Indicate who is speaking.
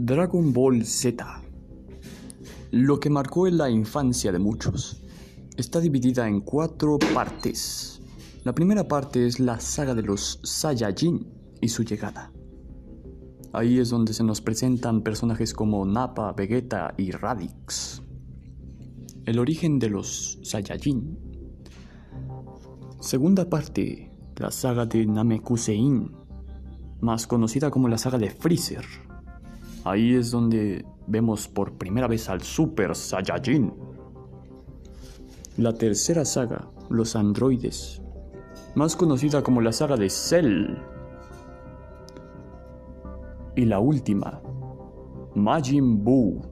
Speaker 1: Dragon Ball Z. Lo que marcó la infancia de muchos. Está dividida en cuatro partes. La primera parte es la saga de los Saiyajin y su llegada. Ahí es donde se nos presentan personajes como Nappa, Vegeta y Radix. El origen de los Saiyajin. Segunda parte, la saga de Namekusein, más conocida como la saga de Freezer. Ahí es donde vemos por primera vez al Super Saiyajin. La tercera saga, los androides, más conocida como la saga de Cell. Y la última, Majin Buu.